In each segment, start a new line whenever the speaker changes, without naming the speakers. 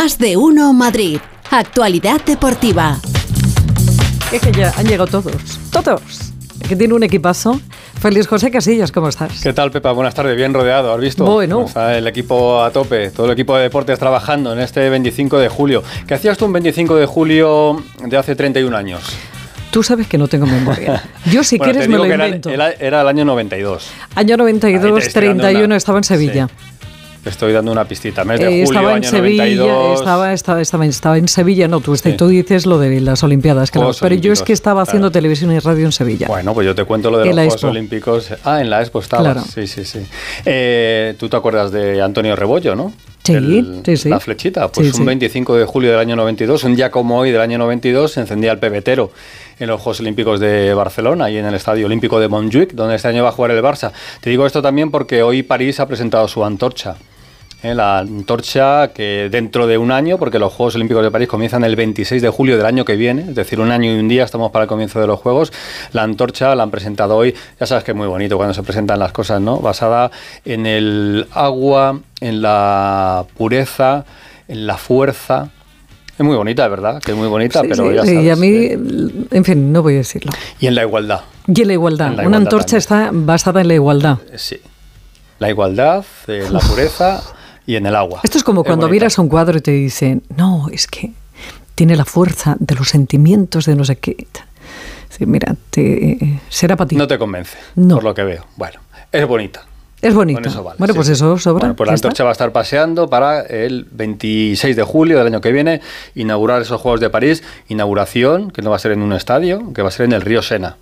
Más de uno Madrid. Actualidad deportiva.
Es que ya han llegado todos. Todos. Que tiene un equipazo. Feliz José Casillas, ¿cómo estás?
¿Qué tal, Pepa? Buenas tardes, bien rodeado, ¿has visto?
Bueno.
Está el equipo a tope, todo el equipo de deportes trabajando en este 25 de julio. ¿Qué hacías tú un 25 de julio de hace 31 años?
Tú sabes que no tengo memoria. Yo si
Bueno,
quieres me lo
era-
invento.
Era, era el año 92.
Año
Ahí
92,
te estoy dando
31
una-
estaba en Sevilla.
Te estoy dando una pistita. Mes de
Eh,
julio,
estaba en
año
Sevilla,
92.
estaba, estaba, estaba, estaba en Sevilla, no, tú,
Sí.
tú dices lo de las Olimpiadas, claro,
Juegos
pero yo es que estaba haciendo
claro.
televisión y radio en Sevilla.
Bueno, pues yo te cuento lo de
En
los Juegos
Expo.
Olímpicos. Ah, en la Expo estabas.
Claro.
Sí, sí, sí. Eh, Tú te acuerdas de Antonio Rebollo, ¿no?
Sí, sí, sí.
La flechita. Pues un
sí.
25 de julio del año 92, un día como hoy del año 92, se encendía el pebetero en los Juegos Olímpicos de Barcelona y en el Estadio Olímpico de Montjuic, donde este año va a jugar el Barça. Te digo esto también porque hoy París ha presentado su antorcha. ¿Eh? la antorcha que dentro de un año, porque los Juegos Olímpicos de París comienzan el 26 de julio del año que viene, es decir, un año y un día estamos para el comienzo de los Juegos, la antorcha la han presentado hoy, ya sabes que es muy bonito cuando se presentan las cosas, ¿no? Basada en el agua, en la pureza, en la fuerza. Es muy bonita, ¿verdad? Que es muy bonita,
Sí,
pero
sí,
ya
sí,
sabes.
y a mí,
¿eh?
en fin, no voy a decirlo.
Y en la igualdad,
Y en la igualdad,
En la
una
igualdad
antorcha
también.
está basada en la igualdad.
sí. La igualdad, eh, la pureza y en el agua.
Esto es como cuando
bonita.
miras un cuadro y te dicen, no, es que tiene la fuerza de los sentimientos de no sé qué. Sí, mira, te, será para ti.
No te convence,
No.
por lo que veo. Bueno, es bonita.
es bonito.
Con eso vale,
bueno,
sí.
pues eso sobra.
Bueno, pues la
está.
antorcha va a estar paseando para el 26 de julio del año que viene, inaugurar esos Juegos de París. Inauguración, que no va a ser en un estadio, que va a ser en el río Sena.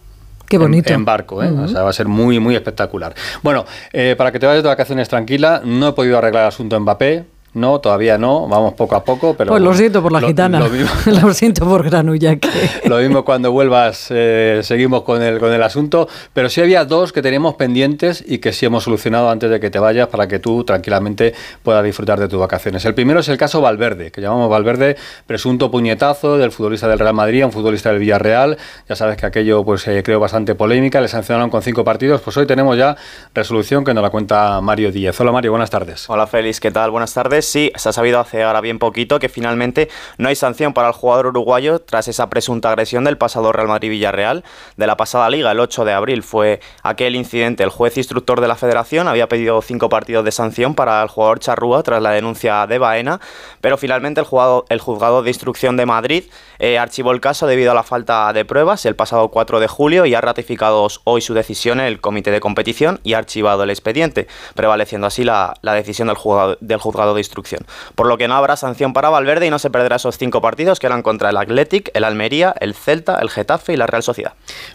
Qué bonito.
En, barco, ¿eh? O sea, va a ser muy, muy espectacular. Bueno, eh, para que te vayas de vacaciones tranquila, no he podido arreglar el asunto Mbappé. No, todavía no. Vamos poco a poco, pero...
pues lo siento por la
lo-
gitana.
Lo, mismo,
Lo siento por Granulla. Que...
lo mismo cuando vuelvas, eh, seguimos con el, con el asunto. Pero sí había dos que teníamos pendientes y que sí hemos solucionado antes de que te vayas para que tú tranquilamente puedas disfrutar de tus vacaciones. El primero es el caso Valverde, que llamamos Valverde presunto puñetazo del futbolista del Real Madrid, a un futbolista del Villarreal. Ya sabes que aquello pues eh, creo bastante polémica. Le sancionaron con cinco partidos. Pues hoy tenemos ya resolución que nos la cuenta Mario Díez. Hola Mario, buenas tardes.
Hola Félix, ¿qué tal? Buenas tardes. Sí, se ha sabido hace ahora bien poquito que finalmente no hay sanción para el jugador uruguayo tras esa presunta agresión del pasado Real Madrid-Villarreal de la pasada liga. El 8 de abril fue aquel incidente. El juez instructor de la federación había pedido cinco partidos de sanción para el jugador Charrúa tras la denuncia de Baena, pero finalmente el, juzgado- el juzgado de instrucción de Madrid eh, archivó el caso debido a la falta de pruebas el pasado 4 de julio y ha ratificado hoy su decisión el comité de competición y ha archivado el expediente, prevaleciendo así la, la decisión del del juzgado de instrucción. Por lo que no habrá sanción para Valverde y no se perderá esos cinco partidos que eran contra el Athletic, el Almería, el Celta, el Getafe y la Real Sociedad.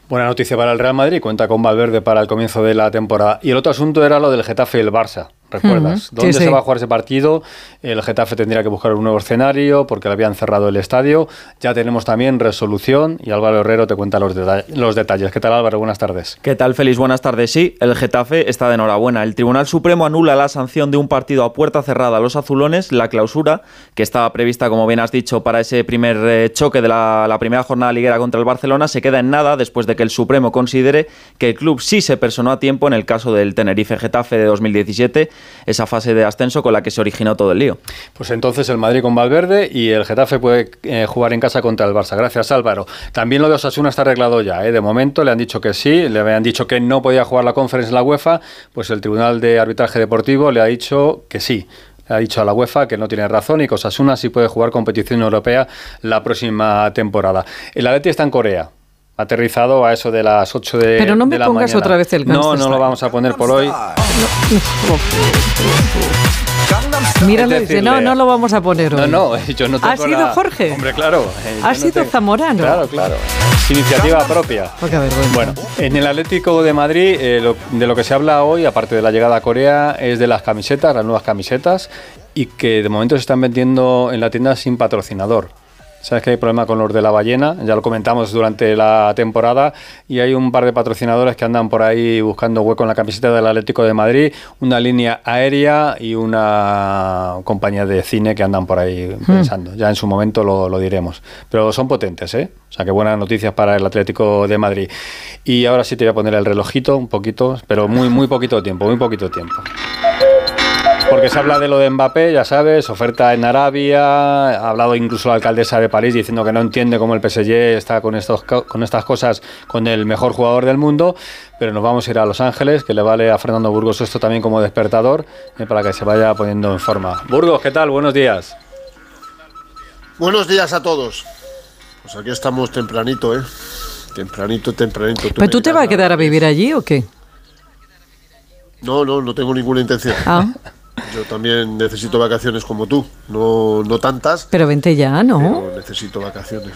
Buena noticia para el Real Madrid, cuenta con Valverde para el comienzo de la temporada. Y el otro asunto era lo del Getafe y el Barça. ¿Recuerdas?
Ujú,
¿Dónde
sí,
se
sí.
va a jugar ese partido? El Getafe tendría que buscar un nuevo escenario porque le habían cerrado el estadio. Ya tenemos también resolución y Álvaro Herrero te cuenta los, deta- los detalles. ¿Qué tal Álvaro? Buenas tardes.
¿Qué tal, Félix? Buenas tardes. Sí, el Getafe está de enhorabuena. El Tribunal Supremo anula la sanción de un partido a puerta cerrada a los azulones, la clausura, que estaba prevista, como bien has dicho, para ese primer eh, choque de la, la primera jornada liguera contra el Barcelona, se queda en nada después de que el Supremo considere que el club sí se personó a tiempo en el caso del Tenerife Getafe de 2017, esa fase de ascenso con la que se originó todo el lío.
Pues entonces el Madrid con Valverde y el Getafe puede eh, jugar en casa contra el Barça. Gracias Álvaro. También lo de Osasuna está arreglado ya. ¿eh? De momento le han dicho que sí, le habían dicho que no podía jugar la conferencia en la UEFA, pues el Tribunal de Arbitraje Deportivo le ha dicho que sí. Ha dicho a la UEFA que no tiene razón y que Osasuna sí puede jugar competición europea la próxima temporada. El Atleti está en Corea. Aterrizado a eso de las 8 de
Pero no me
la
pongas
mañana.
otra vez el
No, no lo vamos a poner por hoy.
Míralo
Es
dice,
decirle-
no, no lo vamos a poner hoy.
No, no, yo no tengo
¿Ha sido
la-
Jorge?
Hombre, claro. eh,
¿Ha
no
sido Zamorano?
Claro, claro. Es Iniciativa propia.
Vergüenza.
Bueno, en el Atlético de Madrid, eh, lo- de lo que se habla hoy, aparte de la llegada a Corea, es de las camisetas, las nuevas camisetas, y que de momento se están vendiendo en la tienda sin patrocinador. Sabes que hay problema con los de la ballena, ya lo comentamos durante la temporada, y hay un par de patrocinadores que andan por ahí buscando hueco en la camiseta del Atlético de Madrid, una línea aérea y una compañía de cine que andan por ahí pensando. Ya en su momento lo, lo diremos. Pero son potentes, ¿eh? O sea que buenas noticias para el Atlético de Madrid. Y ahora sí te voy a poner el relojito un poquito, pero muy, muy poquito tiempo, muy poquito tiempo. Porque se habla de lo de Mbappé, ya sabes, oferta en Arabia, ha hablado incluso la alcaldesa de París diciendo que no entiende cómo el PSG está con, estos, con estas cosas con el mejor jugador del mundo, pero nos vamos a ir a Los Ángeles, que le vale a Fernando Burgos esto también como despertador, eh, para que se vaya poniendo en forma. Burgos, ¿qué tal? Buenos días.
Buenos días a todos. Pues aquí estamos tempranito, ¿eh? Tempranito, tempranito.
¿Pero tú te vas a quedar a vivir allí o qué?
No, no, no tengo ninguna intención.
Ah.
Yo también necesito vacaciones como tú. No, no tantas.
Pero vente ya, ¿no?
Pero necesito vacaciones.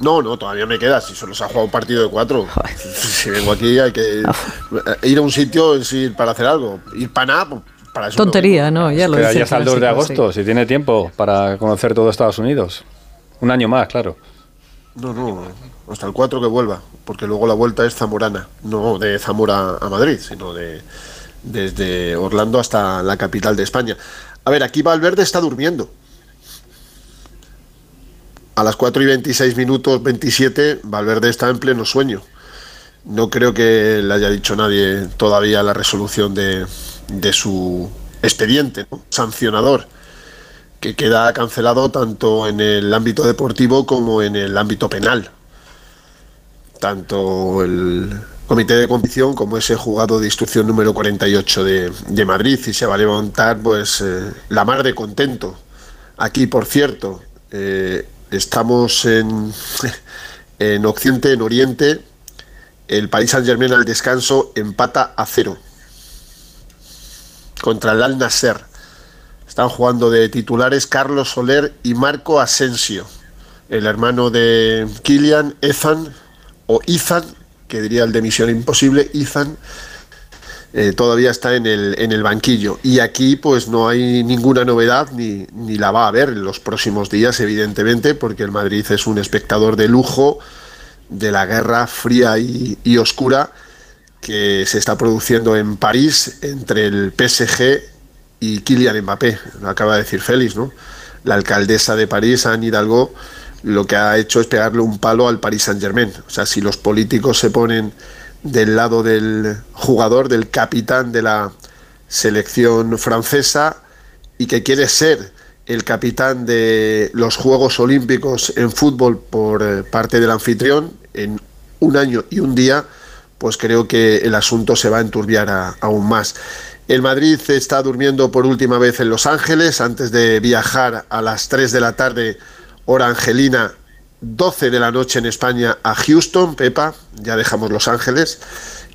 No, no, todavía me queda. Si solo se ha jugado un partido de cuatro. Si vengo aquí hay que ir a un sitio es ir para hacer algo. Ir para nada, pues, para eso.
Tontería, ¿no? Ya lo
Pero
dice
ya hasta el 2 de agosto, si tiene tiempo para conocer todo Estados Unidos. Un año más, claro.
No, no, hasta el 4 que vuelva. Porque luego la vuelta es zamorana. No de Zamora a Madrid, sino de desde Orlando hasta la capital de España. A ver, aquí Valverde está durmiendo. A las 4 y 26 minutos 27, Valverde está en pleno sueño. No creo que le haya dicho nadie todavía la resolución de, su expediente ¿no? sancionador, que queda cancelado tanto en el ámbito deportivo como en el ámbito penal. Tanto el comité de competición como ese juzgado de instrucción número 48 de, de Madrid y se va a levantar pues eh, la mar de contento. Aquí, por cierto, eh, estamos en, en Occidente, en Oriente, el Paris Saint Germain al descanso empata a cero contra el Al Nasser. Están jugando de titulares Carlos Soler y Marco Asensio, el hermano de Kylian, Ethan o Ethan, que diría el de Misión Imposible, Ethan. eh, todavía está en el, en el banquillo. Y aquí pues no hay ninguna novedad ni, ni la va a haber en los próximos días, evidentemente, porque el Madrid es un espectador de lujo de la guerra fría y, y oscura que se está produciendo en París entre el PSG y Kylian Mbappé. Lo acaba de decir Félix, ¿no? La alcaldesa de París, Anne Hidalgo, lo que ha hecho es pegarle un palo al Paris Saint Germain. O sea, si los políticos se ponen del lado del jugador, del capitán de la selección francesa y que quiere ser el capitán de los Juegos Olímpicos en fútbol por eh, parte del anfitrión en un año y un día, pues creo que el asunto se va a enturbiar a- aún más. El Madrid está durmiendo por última vez en Los Ángeles antes de viajar a las 3 de la tarde, hora angelina, 12 de la noche en España a Houston, Pepa, ya dejamos Los Ángeles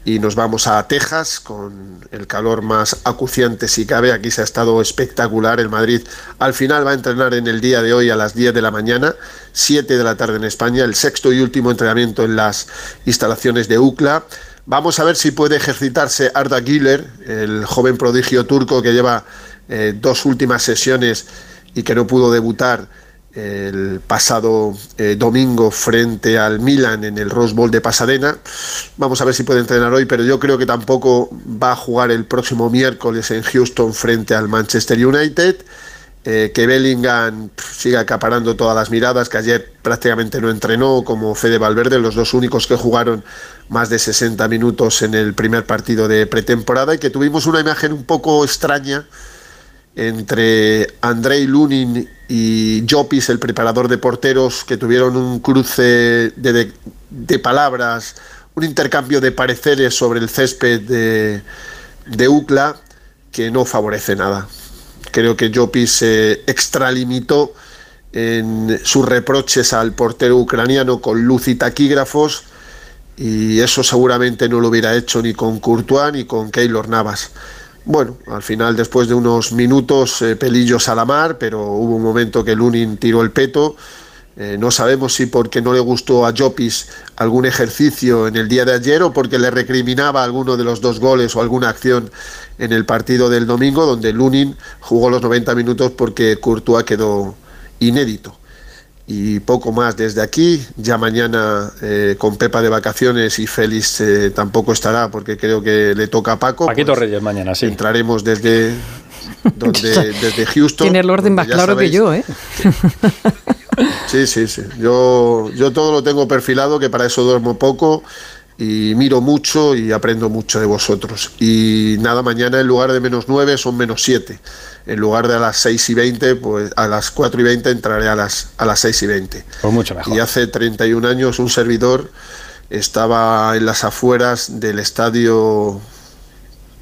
y nos vamos a Texas con el calor más acuciante si cabe. Aquí se ha estado espectacular. El Madrid al final va a entrenar en el día de hoy a las 10 de la mañana, 7 de la tarde en España, el sexto y último entrenamiento en las instalaciones de UCLA. Vamos a ver si puede ejercitarse Arda Güler, el joven prodigio turco que lleva eh, dos últimas sesiones y que no pudo debutar el pasado eh, domingo frente al Milan en el Rose Bowl de Pasadena. Vamos a ver si puede entrenar hoy, pero yo creo que tampoco va a jugar el próximo miércoles en Houston frente al Manchester United. Eh, que Bellingham siga acaparando todas las miradas, que ayer prácticamente no entrenó, como Fede Valverde, los dos únicos que jugaron más de 60 minutos en el primer partido de pretemporada y que tuvimos una imagen un poco extraña entre Andrei Lunin y Jopis, el preparador de porteros, que tuvieron un cruce de, palabras, un intercambio de pareceres sobre el césped de, de UCLA que no favorece nada. Creo que Jopis se extralimitó en sus reproches al portero ucraniano con luz y taquígrafos y eso seguramente no lo hubiera hecho ni con Courtois ni con Keylor Navas. Bueno, al final, después de unos minutos, eh, pelillos a la mar, pero hubo un momento que Lunin tiró el peto. Eh, no sabemos si porque no le gustó a Jopis algún ejercicio en el día de ayer o porque le recriminaba alguno de los dos goles o alguna acción en el partido del domingo, donde Lunin jugó los 90 minutos porque Courtois quedó inédito y poco más desde aquí. Ya mañana eh, con Pepa de vacaciones y Félix eh, tampoco estará porque creo que le toca a Paco.
Paquito
pues
Reyes mañana, sí.
Entraremos desde, donde, desde Houston.
Tiene el orden más claro que yo, ¿eh?
Sí, sí, sí. Yo, yo todo lo tengo perfilado, que para eso duermo poco y miro mucho y aprendo mucho de vosotros. Y nada, mañana en lugar de menos 9 son menos 7 en lugar de a las 6 y 20, pues a las 4 y 20 entraré a las, a las 6 y 20.
Pues mucho mejor.
Y hace 31 años un servidor estaba en las afueras del estadio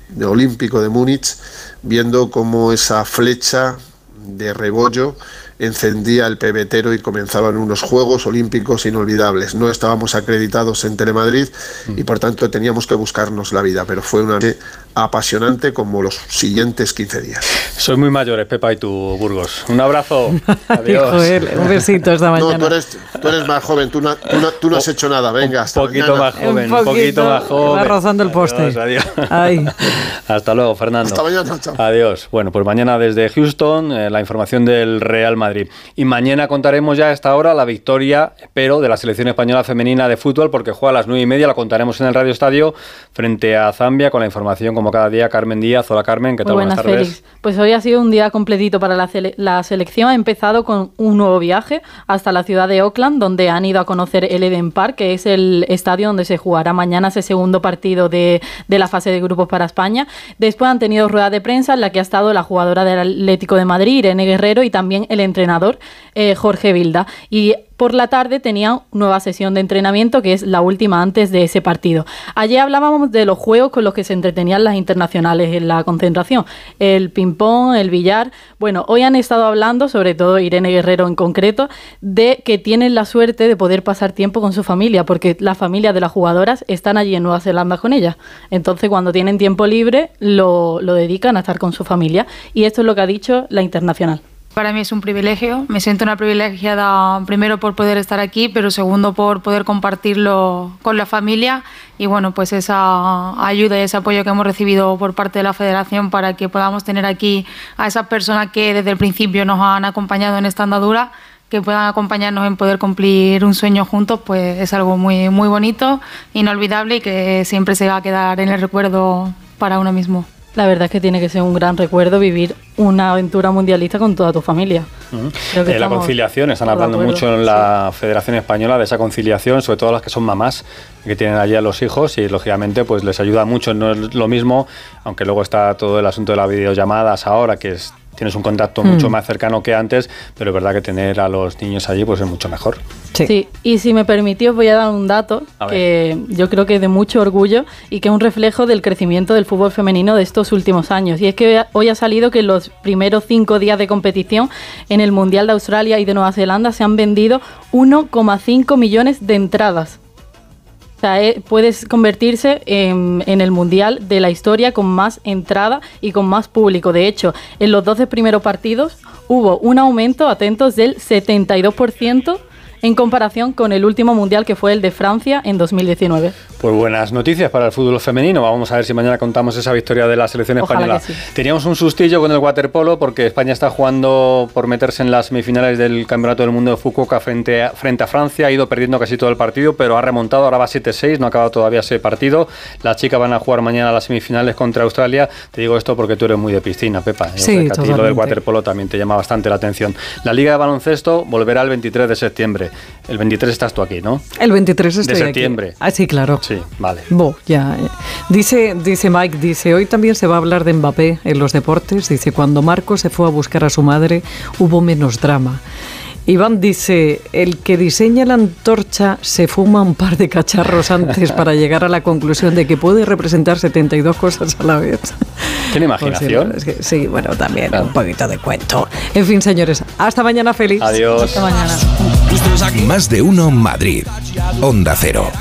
de olímpico de Múnich viendo cómo esa flecha de rebollo encendía el pebetero y comenzaban unos Juegos Olímpicos inolvidables. No estábamos acreditados en Telemadrid y por tanto teníamos que buscarnos la vida, pero fue una noche apasionante como los siguientes 15 días.
Soy muy mayores, Pepa y tú, Burgos. Un abrazo. Adiós.
Joder, un besito esta mañana.
No, tú eres, tú eres más joven, tú no, tú no- tú no has hecho nada. Venga, hasta
Un poquito
mañana.
más joven,
Un
un poquito
poquito,
más joven.
va rozando el poste.
Adiós, adiós.
Ay.
Hasta luego, Fernando.
Hasta mañana, chao.
Adiós. Bueno, pues mañana desde Houston eh, la información del Real Madrid. Y mañana contaremos ya a esta hora la victoria, pero de la selección española femenina de fútbol, porque juega a las nueve y media, la contaremos en el Radio Estadio frente a Zambia con la información como cada día Carmen Díaz. Hola Carmen, ¿qué tal?
Muy buenas,
tardes.
Félix. Pues hoy ha sido un día completito para la, sele- la selección. Ha empezado con un nuevo viaje hasta la ciudad de Auckland, donde han ido a conocer el Eden Park, que es el estadio donde se jugará mañana ese segundo partido de, de la fase de grupos para España. Después han tenido rueda de prensa en la que ha estado la jugadora del Atlético de Madrid, Irene Guerrero, y también el entrenador, eh, Jorge Vilda. Y por la tarde tenían nueva sesión de entrenamiento, que es la última antes de ese partido. Ayer hablábamos de los juegos con los que se entretenían las internacionales en la concentración, el ping-pong, el billar. Bueno, hoy han estado hablando, sobre todo Irene Guerrero en concreto, de que tienen la suerte de poder pasar tiempo con su familia, porque las familias de las jugadoras están allí en Nueva Zelanda con ellas. Entonces, cuando tienen tiempo libre, lo, lo dedican a estar con su familia. Y esto es lo que ha dicho la internacional.
Para mí es un privilegio. Me siento una privilegiada primero por poder estar aquí, pero segundo por poder compartirlo con la familia y bueno, pues esa ayuda y ese apoyo que hemos recibido por parte de la federación para que podamos tener aquí a esas personas que desde el principio nos han acompañado en esta andadura que puedan acompañarnos en poder cumplir un sueño juntos, pues es algo muy, muy bonito, inolvidable y que siempre se va a quedar en el recuerdo para uno mismo.
La verdad es que tiene que ser un gran recuerdo vivir una aventura mundialista con toda tu familia. Creo que
Eh, la conciliación, están hablando mucho en la Federación Española de esa conciliación, sobre todo las que son mamás, que tienen allí a los hijos y lógicamente pues les ayuda mucho. No es lo mismo, aunque luego está todo el asunto de las videollamadas ahora, que es- tienes un contacto mucho
Mm.
más cercano que antes, pero es verdad que tener a los niños allí pues es mucho mejor.
Sí. y si me permitís voy a dar un dato que yo creo que es de mucho orgullo y que es un reflejo del crecimiento del fútbol femenino de estos últimos años. Y es que hoy ha salido que en los primeros cinco días de competición en el Mundial de Australia y de Nueva Zelanda se han vendido 1,5 millones de entradas. O sea, eh, puedes convertirse en, en el mundial de la historia con más entrada y con más público. De hecho, en los 12 primeros partidos hubo un aumento, atentos, del 72% en comparación con el último mundial que fue el de Francia en 2019.
Pues buenas noticias para el fútbol femenino. Vamos a ver si mañana contamos esa victoria de la selección española.
sí.
Teníamos un sustillo con el waterpolo porque España está jugando por meterse en las semifinales del Campeonato del Mundo de Fukuoka frente a, frente a Francia. Ha ido perdiendo casi todo el partido, pero ha remontado. Ahora va 7-6, no ha acabado todavía ese partido. Las chicas van a jugar mañana las semifinales contra Australia. Te digo esto porque tú eres muy de piscina, Pepa.
Sí,
a ti lo del waterpolo también te llama bastante la atención. La Liga de Baloncesto volverá el 23 de septiembre. El 23 estás tú aquí, ¿no?
El 23 estoy
De
aquí.
septiembre.
Ah, sí, claro.
Sí, vale.
Bo, ya. eh. Dice, dice Mike, dice, hoy también se va a hablar de Mbappé en los deportes. Dice, cuando Marco se fue a buscar a su madre, hubo menos drama. Iván dice, el que diseña la antorcha se fuma un par de cacharros antes para llegar a la conclusión de que puede representar 72 cosas a la vez.
Tiene
Pues sí,
imaginación.
es que sí, bueno, también un poquito de cuento. En fin, señores, hasta mañana, feliz.
Adiós.
Hasta mañana.
Más de uno Madrid. Onda Cero.